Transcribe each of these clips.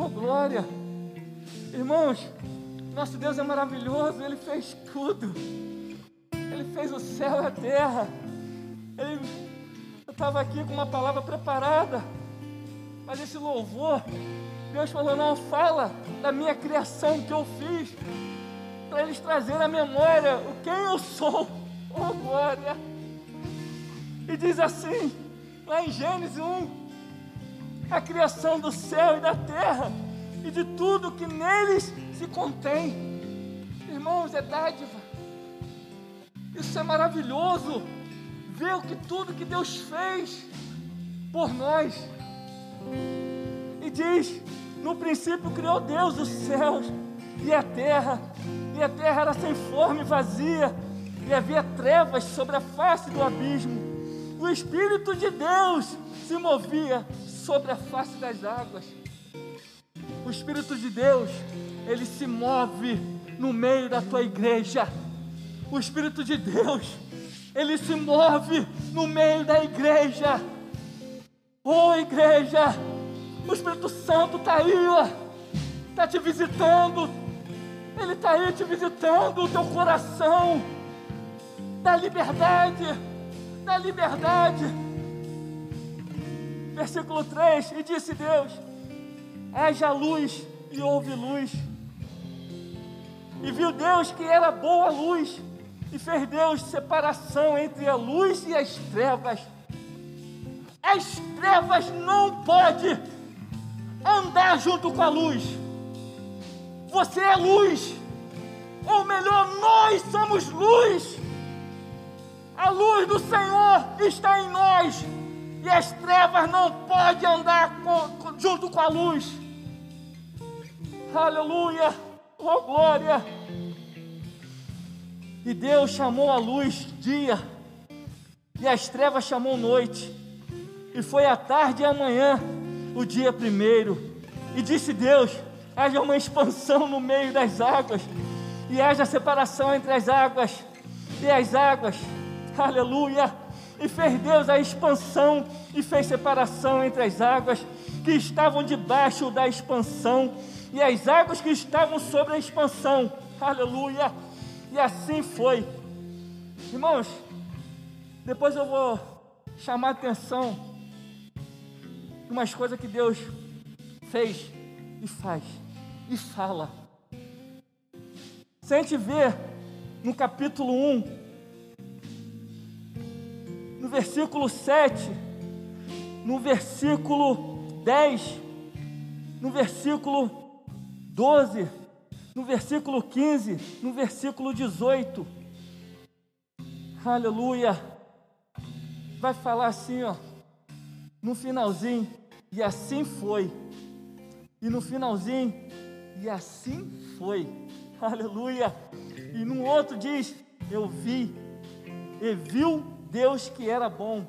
Oh, glória! Irmãos, nosso Deus é maravilhoso, Ele fez tudo. Ele fez o céu e a terra. Ele, eu estava aqui com uma palavra preparada, mas esse louvor, Deus falou: não, fala da minha criação que eu fiz, para eles trazerem à memória o quem eu sou. Oh, glória! E diz assim, lá em Gênesis 1, a criação do céu e da terra e de tudo que neles se contém. Irmãos, é dádiva. Isso é maravilhoso. Ver o que tudo que Deus fez por nós. E diz: no princípio criou Deus os céus e a terra, e a terra era sem forma e vazia, e havia trevas sobre a face do abismo. O Espírito de Deus se movia sobre a face das águas. O Espírito de Deus, ele se move no meio da tua igreja. O Espírito de Deus, ele se move no meio da igreja. Ô oh, igreja, o Espírito Santo está aí, está te visitando. Ele está aí te visitando o teu coração. Da liberdade, da liberdade. Versículo 3: E disse Deus: haja luz e houve luz. E viu Deus que era boa luz, e fez Deus separação entre a luz e as trevas. As trevas não pode andar junto com a luz. Você é luz, ou melhor, nós somos luz. A luz do Senhor está em nós, e as trevas não podem andar com, junto com a luz. Aleluia! Oh glória! E Deus chamou a luz dia, e as trevas chamou noite, e foi a tarde e a manhã, o dia primeiro. E disse Deus: haja uma expansão no meio das águas, e haja separação entre as águas e as águas. Aleluia! E fez Deus a expansão e fez separação entre as águas que estavam debaixo da expansão e as águas que estavam sobre a expansão. Aleluia! E assim foi. Irmãos, depois eu vou chamar a atenção umas coisas que Deus fez e faz e fala. Se a gente ver no capítulo 1, no versículo 7, no versículo 10, no versículo 12, no versículo 15, no versículo 18. Aleluia. Vai falar assim, ó, no finalzinho, e assim foi. E no finalzinho, e assim foi. Aleluia. E no outro diz: Eu vi, e viu Deus que era bom.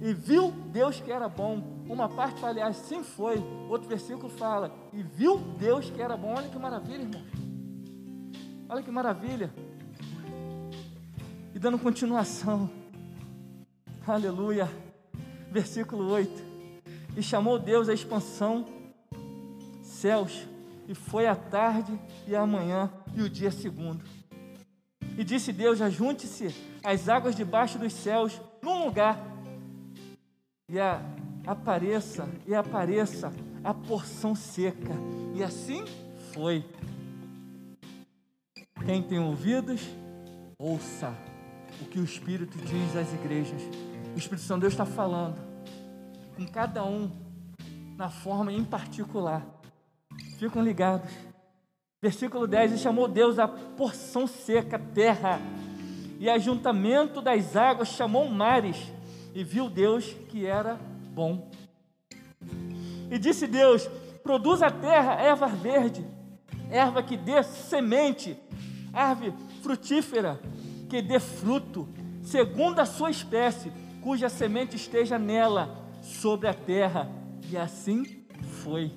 E viu Deus que era bom uma parte fala, assim foi. Outro versículo fala, e viu Deus que era bom. Olha que maravilha, irmão. Olha que maravilha. E dando continuação. Aleluia. Versículo 8. E chamou Deus a expansão céus, e foi a tarde e a manhã e o dia segundo. E disse Deus: Ajunte-se as águas debaixo dos céus num lugar, e a apareça e apareça a porção seca. E assim foi. Quem tem ouvidos, ouça o que o Espírito diz às igrejas. O Espírito Santo Deus está falando com cada um na forma em particular. Ficam ligados. Versículo 10: E chamou Deus a porção seca, terra, e ajuntamento das águas chamou mares, e viu Deus que era bom. E disse Deus: produz a terra erva verde, erva que dê semente, árvore frutífera, que dê fruto, segundo a sua espécie, cuja semente esteja nela, sobre a terra. E assim foi.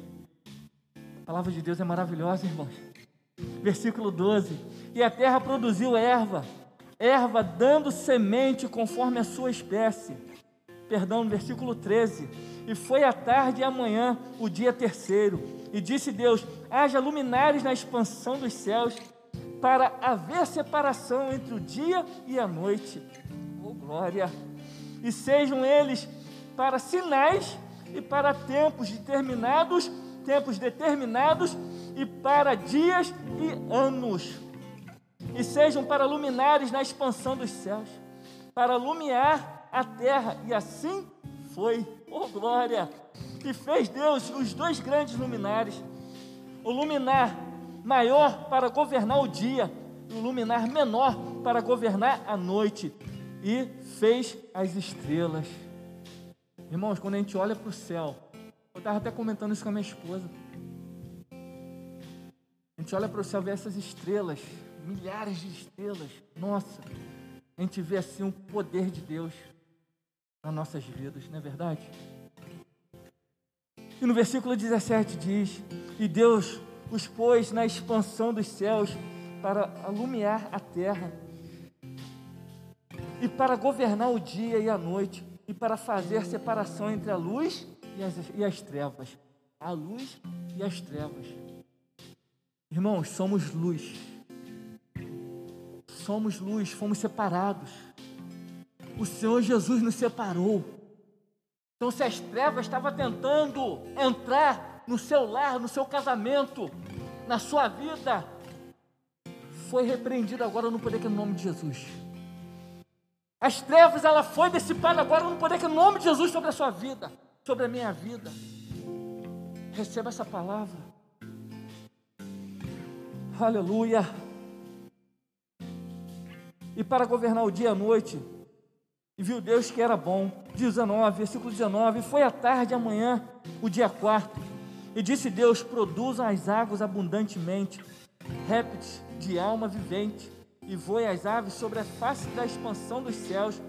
A palavra de Deus é maravilhosa, irmãos. Versículo 12: E a terra produziu erva, erva dando semente conforme a sua espécie perdão, versículo 13. E foi a tarde e a manhã, o dia terceiro. E disse Deus: haja luminares na expansão dos céus, para haver separação entre o dia e a noite. Oh glória! E sejam eles para sinais e para tempos determinados, tempos determinados e para dias e anos. E sejam para luminares na expansão dos céus, para iluminar a terra, e assim foi. Oh glória! E fez Deus os dois grandes luminares, o luminar maior para governar o dia, e o luminar menor para governar a noite, e fez as estrelas. Irmãos, quando a gente olha para o céu, eu estava até comentando isso com a minha esposa. Gente olha para o céu e vê essas estrelas, milhares de estrelas. Nossa, a gente vê assim o poder de Deus nas nossas vidas, não é verdade? E no versículo 17 diz: E Deus os pôs na expansão dos céus para alumiar a terra, e para governar o dia e a noite, e para fazer separação entre a luz e as, e as trevas. A luz e as trevas. Irmãos, somos luz. Somos luz, fomos separados. O Senhor Jesus nos separou. Então, se as trevas estavam tentando entrar no seu lar, no seu casamento, na sua vida, foi repreendido agora no poder que é no nome de Jesus. As trevas, ela foi dissipada agora no poder que é no nome de Jesus sobre a sua vida, sobre a minha vida. Receba essa palavra. Aleluia. E para governar o dia e a noite, e viu Deus que era bom. 19, versículo 19: Foi a tarde, amanhã, o dia quarto. E disse Deus: Produzam as águas abundantemente, répteis de alma vivente, e voem as aves sobre a face da expansão dos céus.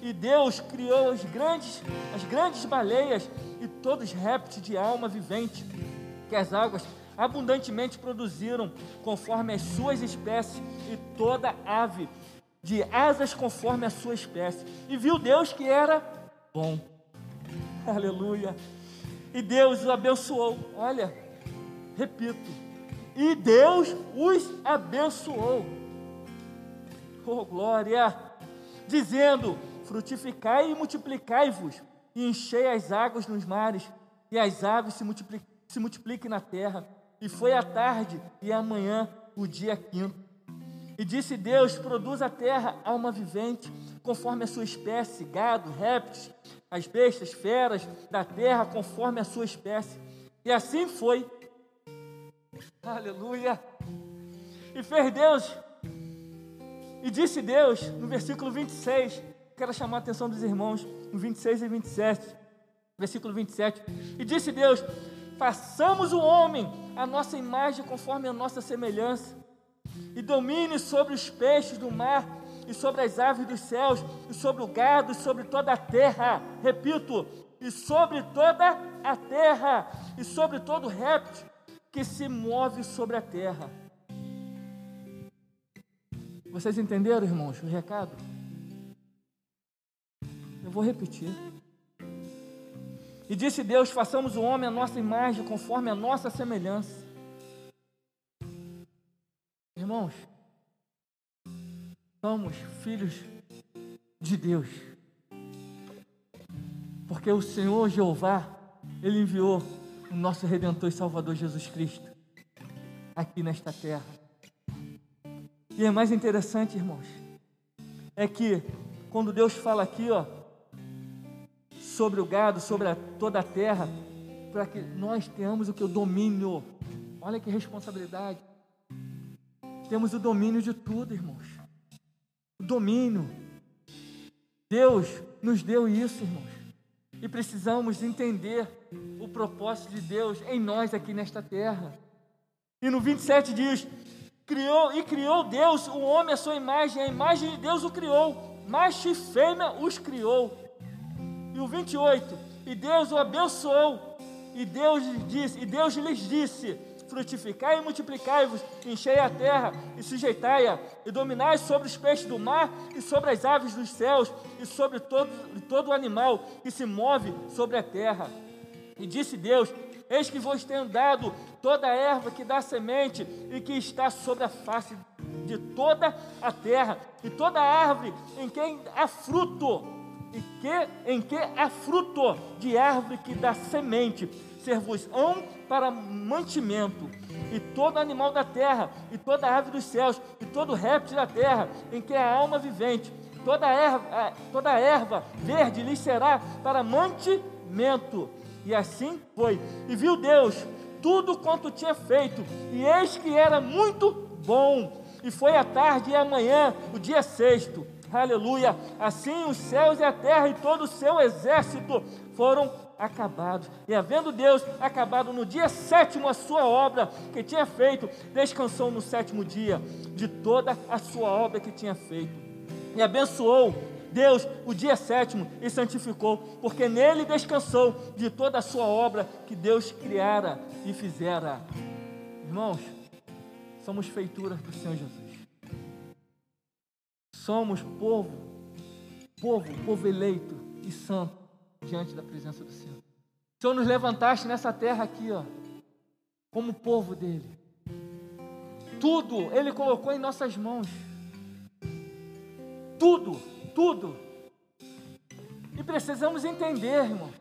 E Deus criou as grandes, as grandes baleias e todos os répteis de alma vivente, que as águas abundantemente produziram, conforme as suas espécies, e toda ave de asas conforme a sua espécie. E viu Deus que era bom. Aleluia. E Deus os abençoou. Olha, repito. E Deus os abençoou. Oh, glória! Dizendo: frutificai e multiplicai-vos, e enchei as águas nos mares, e as aves se, multipliquem, se multipliquem na terra. E foi a tarde e amanhã o dia quinto. E disse Deus: produz a terra alma vivente, conforme a sua espécie, gado, répteis, as bestas, feras da terra, conforme a sua espécie. E assim foi. Aleluia. E fez Deus. E disse Deus, no versículo 26, quero chamar a atenção dos irmãos, no 26 e 27, versículo 27. E disse Deus: façamos o homem a nossa imagem conforme a nossa semelhança, e domine sobre os peixes do mar, e sobre as aves dos céus, e sobre o gado, e sobre toda a terra. Repito, e sobre toda a terra, e sobre todo réptil que se move sobre a terra. Vocês entenderam, irmãos, o recado? Eu vou repetir. E disse Deus: façamos o homem a nossa imagem, conforme a nossa semelhança. Irmãos, somos filhos de Deus. Porque o Senhor Jeová, Ele enviou o nosso Redentor e Salvador Jesus Cristo aqui nesta terra. E é mais interessante, irmãos, é que quando Deus fala aqui, ó, sobre o gado, sobre a, toda a terra, para que nós tenhamos o que? O domínio. Olha que responsabilidade. Temos o domínio de tudo, irmãos. O domínio. Deus nos deu isso, irmãos. E precisamos entender o propósito de Deus em nós aqui nesta terra. E no 27 diz: criou e criou Deus o homem à sua imagem, a imagem de Deus o criou, macho e fêmea os criou. E o 28, e Deus o abençoou, e Deus disse, e Deus lhes disse: frutificai e multiplicai-vos, enchei a terra e sujeitai-a, e dominai sobre os peixes do mar e sobre as aves dos céus e sobre todo, todo animal que se move sobre a terra. E disse Deus: Eis que vos tenho dado toda a erva que dá semente e que está sobre a face de toda a terra, e toda árvore em quem há fruto, e que em que há fruto de árvore que dá semente, ser-vos-ão para mantimento, e todo animal da terra, e toda ave dos céus, e todo réptil da terra, em que há alma vivente, toda erva, toda erva verde lhe será para mantimento. E assim foi. E viu Deus tudo quanto tinha feito, e eis que era muito bom. E foi a tarde e a manhã, o dia sexto. Aleluia! Assim os céus e a terra e todo o seu exército foram acabados. E havendo Deus acabado no dia sétimo a sua obra que tinha feito, descansou no sétimo dia de toda a sua obra que tinha feito. E abençoou Deus o dia sétimo e santificou, porque nele descansou de toda a sua obra que Deus criara e fizera. Irmãos, somos feituras do Senhor Jesus. Somos povo, povo, povo eleito e santo diante da presença do Senhor. Senhor nos levantaste nessa terra aqui, ó, como povo dele. Tudo Ele colocou em nossas mãos. Tudo, tudo. E precisamos entender, irmão,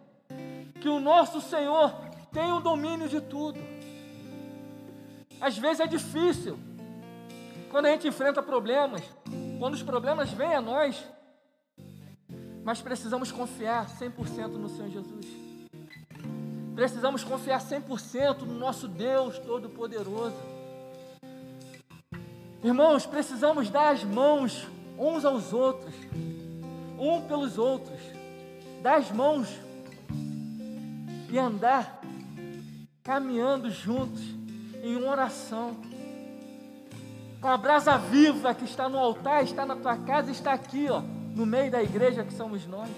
que o nosso Senhor tem o domínio de tudo. Às vezes é difícil, quando a gente enfrenta problemas, quando os problemas vêm a nós, mas precisamos confiar 100% no Senhor Jesus. Precisamos confiar 100% no nosso Deus Todo-Poderoso. Irmãos, precisamos dar as mãos uns aos outros, um pelos outros, dar as mãos e andar caminhando juntos em uma oração com a brasa viva que está no altar, está na tua casa, está aqui, ó, no meio da igreja que somos nós.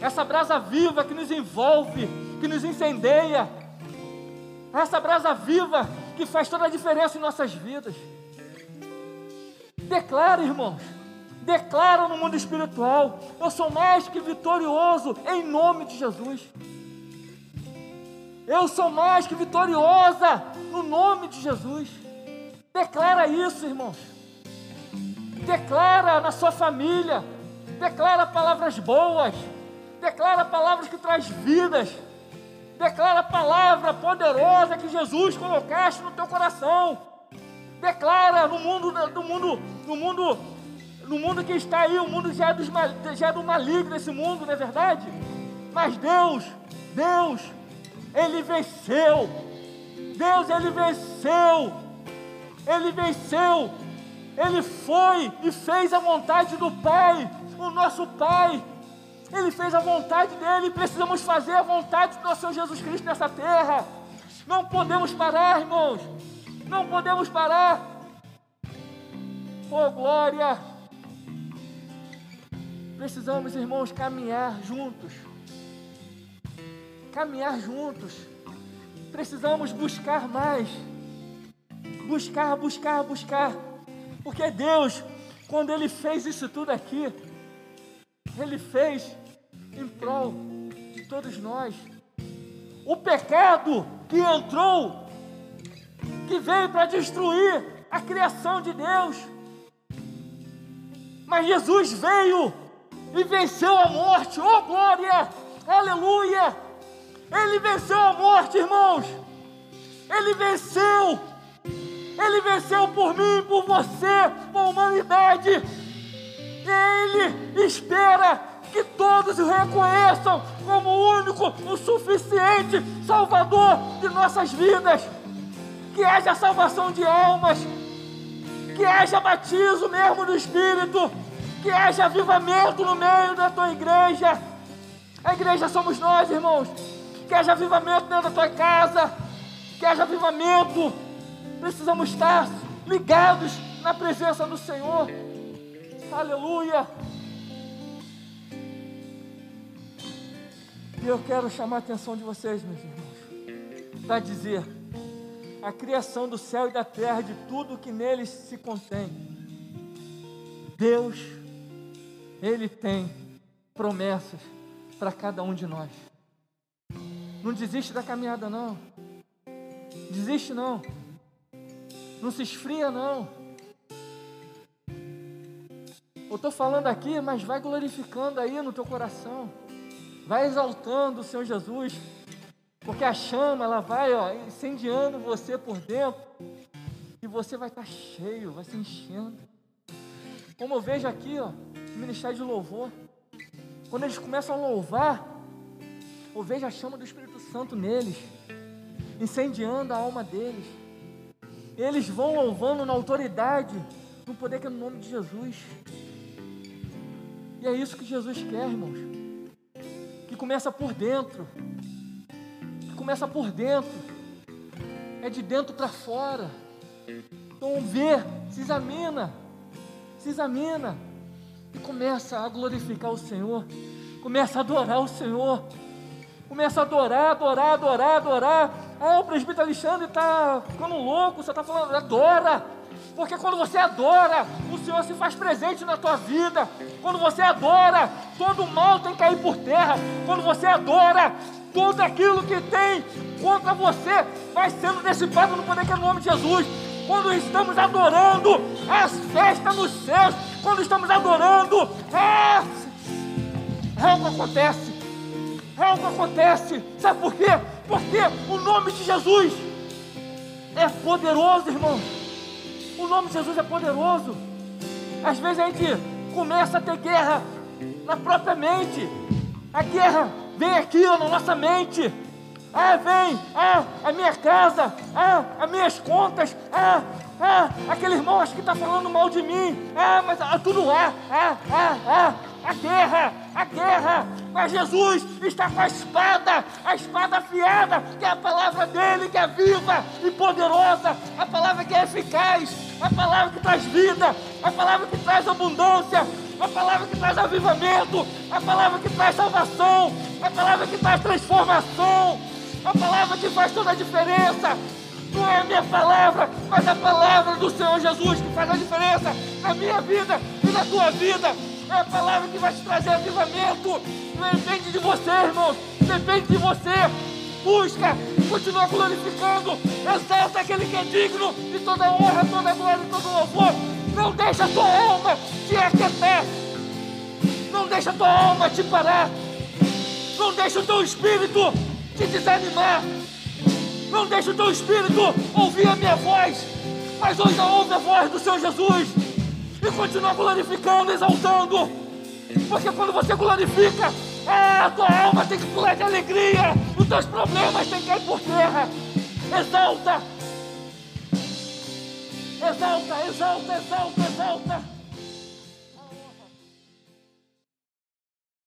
Essa brasa viva que nos envolve, que nos incendeia. Essa brasa viva que faz toda a diferença em nossas vidas. Declara, irmãos. Declara no mundo espiritual: Eu sou mais que vitorioso em nome de Jesus. Eu sou mais que vitoriosa no nome de Jesus. Declara isso, irmãos. Declara na sua família. Declara palavras boas. Declara palavras que traz vidas. Declara a palavra poderosa que Jesus colocaste no teu coração. Declara no mundo, no mundo, no mundo, no mundo que está aí, o mundo já é, dos, já é do maligno esse mundo, não é verdade? Mas Deus, Deus, Ele venceu. Deus, Ele venceu ele venceu, ele foi e fez a vontade do Pai, o nosso Pai. Ele fez a vontade dele e precisamos fazer a vontade do nosso Senhor Jesus Cristo nessa terra. Não podemos parar, irmãos. Não podemos parar. Oh, glória! Precisamos, irmãos, caminhar juntos. Caminhar juntos. Precisamos buscar mais buscar, buscar, buscar. Porque Deus, quando Ele fez isso tudo aqui, Ele fez em prol de todos nós. O pecado que entrou, que veio para destruir a criação de Deus. Mas Jesus veio e venceu a morte. Oh glória! Aleluia! Ele venceu a morte, irmãos. Ele venceu ele venceu por mim, por você, por humanidade. Ele espera que todos o reconheçam como o único, o suficiente Salvador de nossas vidas. Que haja salvação de almas, que haja batismo mesmo do Espírito, que haja avivamento no meio da tua igreja. A igreja somos nós, irmãos. Que haja avivamento dentro da tua casa, que haja avivamento precisamos estar ligados na presença do Senhor. Aleluia. E eu quero chamar a atenção de vocês, meus irmãos, para dizer a criação do céu e da terra, de tudo que neles se contém. Deus, Ele tem promessas para cada um de nós. Não desiste da caminhada, não. Desiste, não. Não se esfria, não. Eu estou falando aqui, mas vai glorificando aí no teu coração. Vai exaltando o Senhor Jesus. Porque a chama, ela vai ó, incendiando você por dentro. E você vai estar tá cheio, vai se enchendo. Como eu vejo aqui, ó, o ministério de louvor. Quando eles começam a louvar, eu vejo a chama do Espírito Santo neles, incendiando a alma deles. Eles vão louvando na autoridade, no poder que é no nome de Jesus. E é isso que Jesus quer, irmãos. Que começa por dentro começa por dentro, é de dentro para fora. Então vê, se examina, se examina e começa a glorificar o Senhor, começa a adorar o Senhor, começa a adorar, adorar, adorar, adorar. Ah, o presbítero Alexandre está ficando louco, você está falando, adora. Porque quando você adora, o Senhor se faz presente na tua vida. Quando você adora, todo mal tem que cair por terra. Quando você adora, tudo aquilo que tem contra você vai sendo dissipado no poder que é no nome de Jesus. Quando estamos adorando, as festas nos céus, quando estamos adorando, é, é algo acontece. É algo acontece. Sabe por quê? Porque o nome de Jesus é poderoso, irmão. O nome de Jesus é poderoso. Às vezes a gente começa a ter guerra na própria mente. A guerra vem aqui ó, na nossa mente. Ah, vem, ah, a minha casa, ah, as minhas contas, ah, ah, aquele irmão acho que está falando mal de mim, ah, mas ah, tudo lá, ah, ah, ah, a guerra, a guerra, mas Jesus está com a espada, a espada afiada, que é a palavra dele, que é viva e poderosa, a palavra que é eficaz, a palavra que traz vida, a palavra que traz abundância, a palavra que traz avivamento, a palavra que traz salvação, a palavra que traz transformação, a palavra que faz toda a diferença. Não é a minha palavra, mas a palavra do Senhor Jesus que faz a diferença na minha vida e na tua vida. É a palavra que vai te trazer avivamento. Não depende de você, irmãos. Depende de você. Busca, continua glorificando. Exalta aquele que é digno de toda honra, toda glória e todo louvor. Não deixa a tua alma te aquietar. Não deixa a tua alma te parar. Não deixa o teu espírito te desanimar. Não deixa o teu espírito ouvir a minha voz. Mas hoje ouve a voz do Senhor Jesus. E continua glorificando, exaltando. Porque quando você glorifica, ah, a tua alma tem que pular de alegria. Os teus problemas têm que cair por terra. Exalta. Exalta, exalta, exalta.